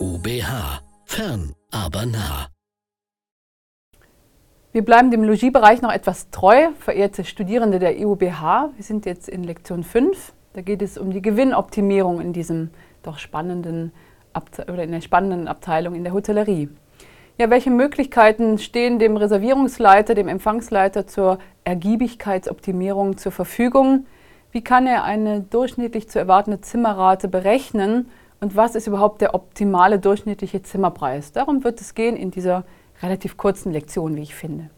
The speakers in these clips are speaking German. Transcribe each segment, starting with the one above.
IUBH. Fern, aber nah. Wir bleiben dem Logiebereich noch etwas treu, verehrte Studierende der IUBH. Wir sind jetzt in Lektion 5. Da geht es um die Gewinnoptimierung in diesem doch spannenden oder in der spannenden Abteilung in der Hotellerie. Ja, welche Möglichkeiten stehen dem Reservierungsleiter, dem Empfangsleiter zur Ergiebigkeitsoptimierung zur Verfügung? Wie kann er eine durchschnittlich zu erwartende Zimmerrate berechnen und was ist überhaupt der optimale durchschnittliche Zimmerpreis? Darum wird es gehen in dieser relativ kurzen Lektion, wie ich finde.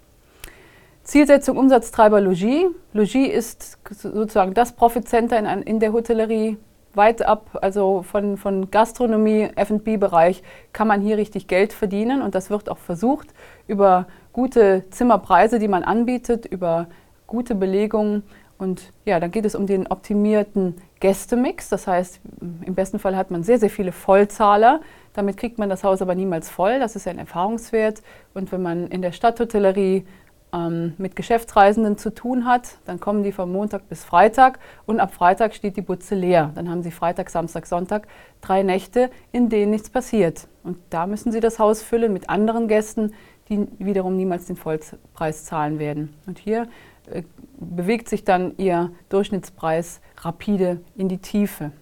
Zielsetzung Umsatztreiber Logis. Logis ist sozusagen das Profit Center in, in der Hotellerie. Weit ab, also von, von Gastronomie, FB-Bereich, kann man hier richtig Geld verdienen und das wird auch versucht über gute Zimmerpreise, die man anbietet, über gute Belegungen und ja, dann geht es um den optimierten Gästemix. Das heißt, im besten Fall hat man sehr, sehr viele Vollzahler. Damit kriegt man das Haus aber niemals voll. Das ist ein Erfahrungswert. Und wenn man in der Stadthotellerie ähm, mit Geschäftsreisenden zu tun hat, dann kommen die von Montag bis Freitag und ab Freitag steht die Butze leer. Dann haben sie Freitag, Samstag, Sonntag drei Nächte, in denen nichts passiert. Und da müssen sie das Haus füllen mit anderen Gästen, die wiederum niemals den Vollpreis zahlen werden. Und hier bewegt sich dann ihr Durchschnittspreis rapide in die Tiefe.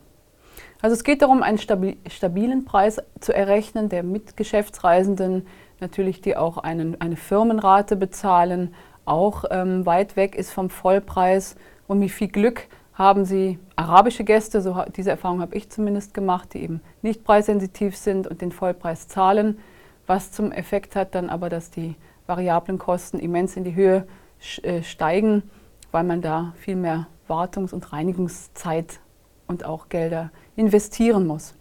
Also es geht darum, einen stabilen Preis zu errechnen, der mit Geschäftsreisenden natürlich, die auch einen, eine Firmenrate bezahlen, auch ähm, weit weg ist vom Vollpreis. Und mit viel Glück haben sie arabische Gäste, so diese Erfahrung habe ich zumindest gemacht, die eben nicht preissensitiv sind und den Vollpreis zahlen, was zum Effekt hat dann aber, dass die variablen Kosten immens in die Höhe äh, steigen, weil man da viel mehr Wartungs- und Reinigungszeit und auch Gelder investieren muss.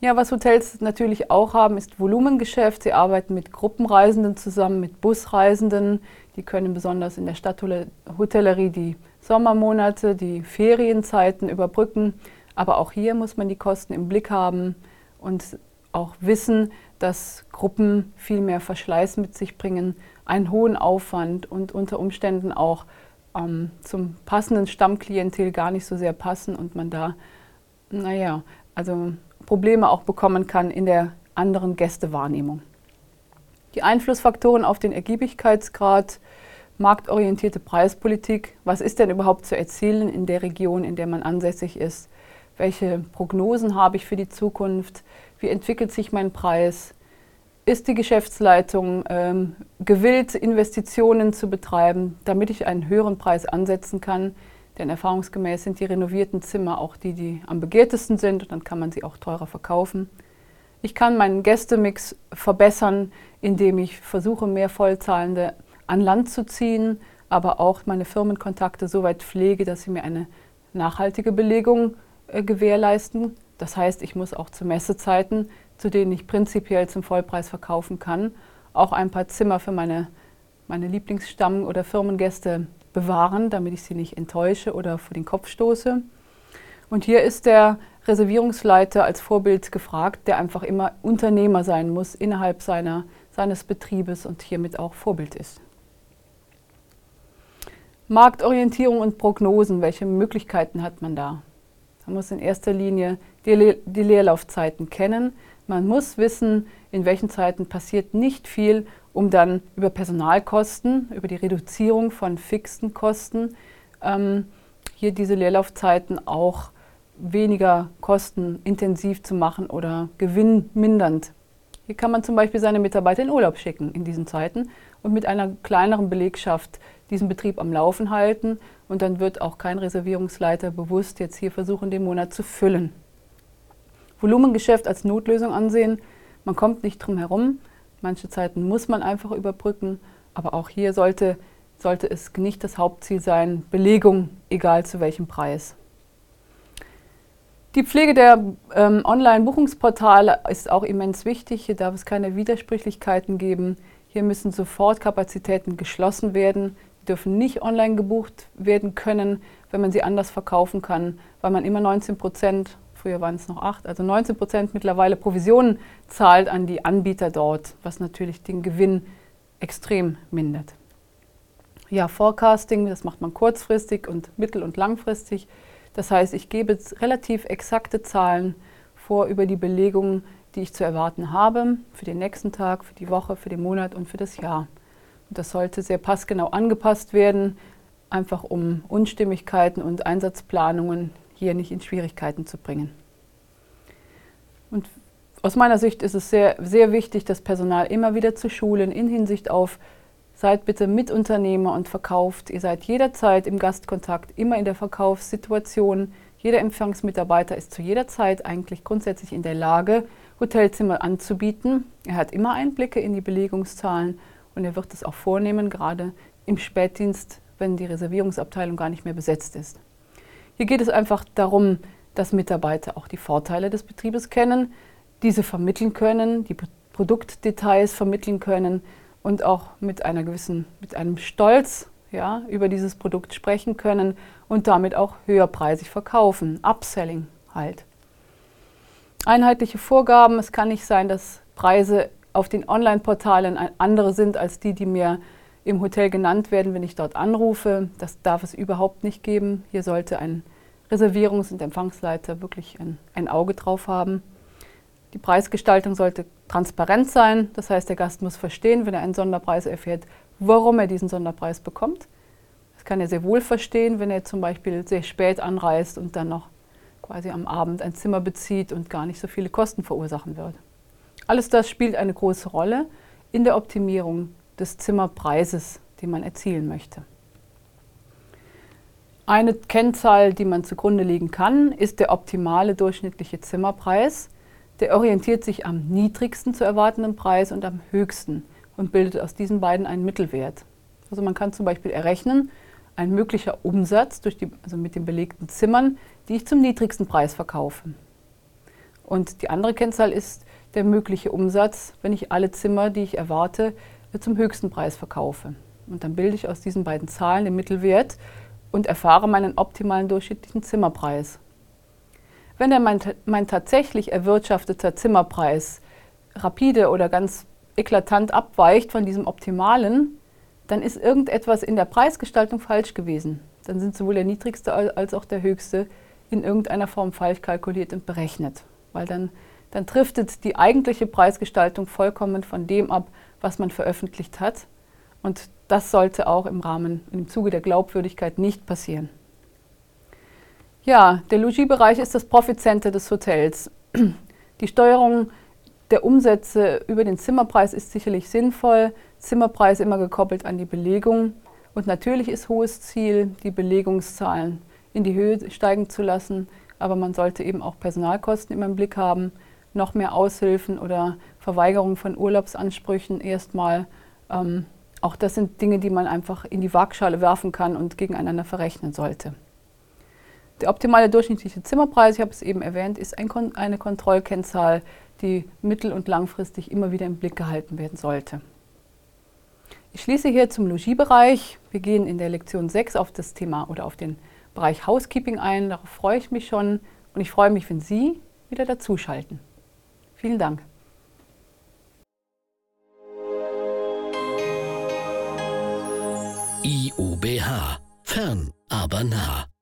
Ja, was Hotels natürlich auch haben, ist Volumengeschäft. Sie arbeiten mit Gruppenreisenden zusammen, mit Busreisenden. Die können besonders in der Stadthotellerie die Sommermonate, die Ferienzeiten überbrücken. Aber auch hier muss man die Kosten im Blick haben und auch wissen, dass Gruppen viel mehr Verschleiß mit sich bringen einen hohen Aufwand und unter Umständen auch ähm, zum passenden Stammklientel gar nicht so sehr passen und man da, naja, also Probleme auch bekommen kann in der anderen Gästewahrnehmung. Die Einflussfaktoren auf den Ergiebigkeitsgrad, marktorientierte Preispolitik, was ist denn überhaupt zu erzielen in der Region, in der man ansässig ist? Welche Prognosen habe ich für die Zukunft? Wie entwickelt sich mein Preis? Ist die Geschäftsleitung ähm, gewillt, Investitionen zu betreiben, damit ich einen höheren Preis ansetzen kann. Denn erfahrungsgemäß sind die renovierten Zimmer auch die, die am begehrtesten sind und dann kann man sie auch teurer verkaufen. Ich kann meinen Gästemix verbessern, indem ich versuche, mehr Vollzahlende an Land zu ziehen, aber auch meine Firmenkontakte so weit pflege, dass sie mir eine nachhaltige Belegung äh, gewährleisten. Das heißt, ich muss auch zu Messezeiten zu denen ich prinzipiell zum Vollpreis verkaufen kann, auch ein paar Zimmer für meine, meine Lieblingsstamm- oder Firmengäste bewahren, damit ich sie nicht enttäusche oder vor den Kopf stoße. Und hier ist der Reservierungsleiter als Vorbild gefragt, der einfach immer Unternehmer sein muss innerhalb seiner, seines Betriebes und hiermit auch Vorbild ist. Marktorientierung und Prognosen, welche Möglichkeiten hat man da? Man muss in erster Linie die, Le die Leerlaufzeiten kennen, man muss wissen, in welchen Zeiten passiert nicht viel, um dann über Personalkosten, über die Reduzierung von fixen Kosten, ähm, hier diese Leerlaufzeiten auch weniger kostenintensiv zu machen oder gewinnmindernd. Hier kann man zum Beispiel seine Mitarbeiter in Urlaub schicken in diesen Zeiten und mit einer kleineren Belegschaft diesen Betrieb am Laufen halten und dann wird auch kein Reservierungsleiter bewusst jetzt hier versuchen, den Monat zu füllen. Volumengeschäft als Notlösung ansehen. Man kommt nicht drum herum. Manche Zeiten muss man einfach überbrücken. Aber auch hier sollte, sollte es nicht das Hauptziel sein, Belegung, egal zu welchem Preis. Die Pflege der ähm, Online-Buchungsportale ist auch immens wichtig. Hier darf es keine Widersprüchlichkeiten geben. Hier müssen sofort Kapazitäten geschlossen werden. Die dürfen nicht online gebucht werden können, wenn man sie anders verkaufen kann, weil man immer 19 Prozent früher waren es noch acht, also 19 Prozent mittlerweile Provisionen zahlt an die Anbieter dort, was natürlich den Gewinn extrem mindert. Ja, Forecasting, das macht man kurzfristig und mittel- und langfristig. Das heißt, ich gebe relativ exakte Zahlen vor über die Belegungen, die ich zu erwarten habe, für den nächsten Tag, für die Woche, für den Monat und für das Jahr. Und das sollte sehr passgenau angepasst werden, einfach um Unstimmigkeiten und Einsatzplanungen hier nicht in Schwierigkeiten zu bringen. Und aus meiner Sicht ist es sehr, sehr wichtig, das Personal immer wieder zu schulen in Hinsicht auf, seid bitte Mitunternehmer und verkauft. Ihr seid jederzeit im Gastkontakt, immer in der Verkaufssituation. Jeder Empfangsmitarbeiter ist zu jeder Zeit eigentlich grundsätzlich in der Lage, Hotelzimmer anzubieten. Er hat immer Einblicke in die Belegungszahlen und er wird es auch vornehmen, gerade im Spätdienst, wenn die Reservierungsabteilung gar nicht mehr besetzt ist. Hier geht es einfach darum, dass Mitarbeiter auch die Vorteile des Betriebes kennen, diese vermitteln können, die Produktdetails vermitteln können und auch mit einer gewissen, mit einem Stolz ja, über dieses Produkt sprechen können und damit auch höherpreisig verkaufen. Upselling halt. Einheitliche Vorgaben. Es kann nicht sein, dass Preise auf den Online-Portalen andere sind als die, die mir im Hotel genannt werden, wenn ich dort anrufe. Das darf es überhaupt nicht geben. Hier sollte ein Reservierungs- und Empfangsleiter wirklich ein, ein Auge drauf haben. Die Preisgestaltung sollte transparent sein. Das heißt, der Gast muss verstehen, wenn er einen Sonderpreis erfährt, warum er diesen Sonderpreis bekommt. Das kann er sehr wohl verstehen, wenn er zum Beispiel sehr spät anreist und dann noch quasi am Abend ein Zimmer bezieht und gar nicht so viele Kosten verursachen wird. Alles das spielt eine große Rolle in der Optimierung des Zimmerpreises, den man erzielen möchte. Eine Kennzahl, die man zugrunde legen kann, ist der optimale durchschnittliche Zimmerpreis. Der orientiert sich am niedrigsten zu erwartenden Preis und am höchsten und bildet aus diesen beiden einen Mittelwert. Also man kann zum Beispiel errechnen, ein möglicher Umsatz durch die, also mit den belegten Zimmern, die ich zum niedrigsten Preis verkaufe. Und die andere Kennzahl ist der mögliche Umsatz, wenn ich alle Zimmer, die ich erwarte, zum höchsten Preis verkaufe. Und dann bilde ich aus diesen beiden Zahlen den Mittelwert und erfahre meinen optimalen durchschnittlichen Zimmerpreis. Wenn dann mein, mein tatsächlich erwirtschafteter Zimmerpreis rapide oder ganz eklatant abweicht von diesem optimalen, dann ist irgendetwas in der Preisgestaltung falsch gewesen. Dann sind sowohl der niedrigste als auch der höchste in irgendeiner Form falsch kalkuliert und berechnet. Weil dann, dann driftet die eigentliche Preisgestaltung vollkommen von dem ab, was man veröffentlicht hat. Und das sollte auch im Rahmen, im Zuge der Glaubwürdigkeit nicht passieren. Ja, der Logiebereich ist das Profitcenter des Hotels. Die Steuerung der Umsätze über den Zimmerpreis ist sicherlich sinnvoll. Zimmerpreis immer gekoppelt an die Belegung. Und natürlich ist hohes Ziel, die Belegungszahlen in die Höhe steigen zu lassen. Aber man sollte eben auch Personalkosten immer im Blick haben. Noch mehr Aushilfen oder Verweigerung von Urlaubsansprüchen erstmal. Ähm, auch das sind Dinge, die man einfach in die Waagschale werfen kann und gegeneinander verrechnen sollte. Der optimale durchschnittliche Zimmerpreis, ich habe es eben erwähnt, ist ein Kon eine Kontrollkennzahl, die mittel- und langfristig immer wieder im Blick gehalten werden sollte. Ich schließe hier zum Logiebereich. Wir gehen in der Lektion 6 auf das Thema oder auf den Bereich Housekeeping ein. Darauf freue ich mich schon und ich freue mich, wenn Sie wieder dazuschalten. Vielen Dank. Nah.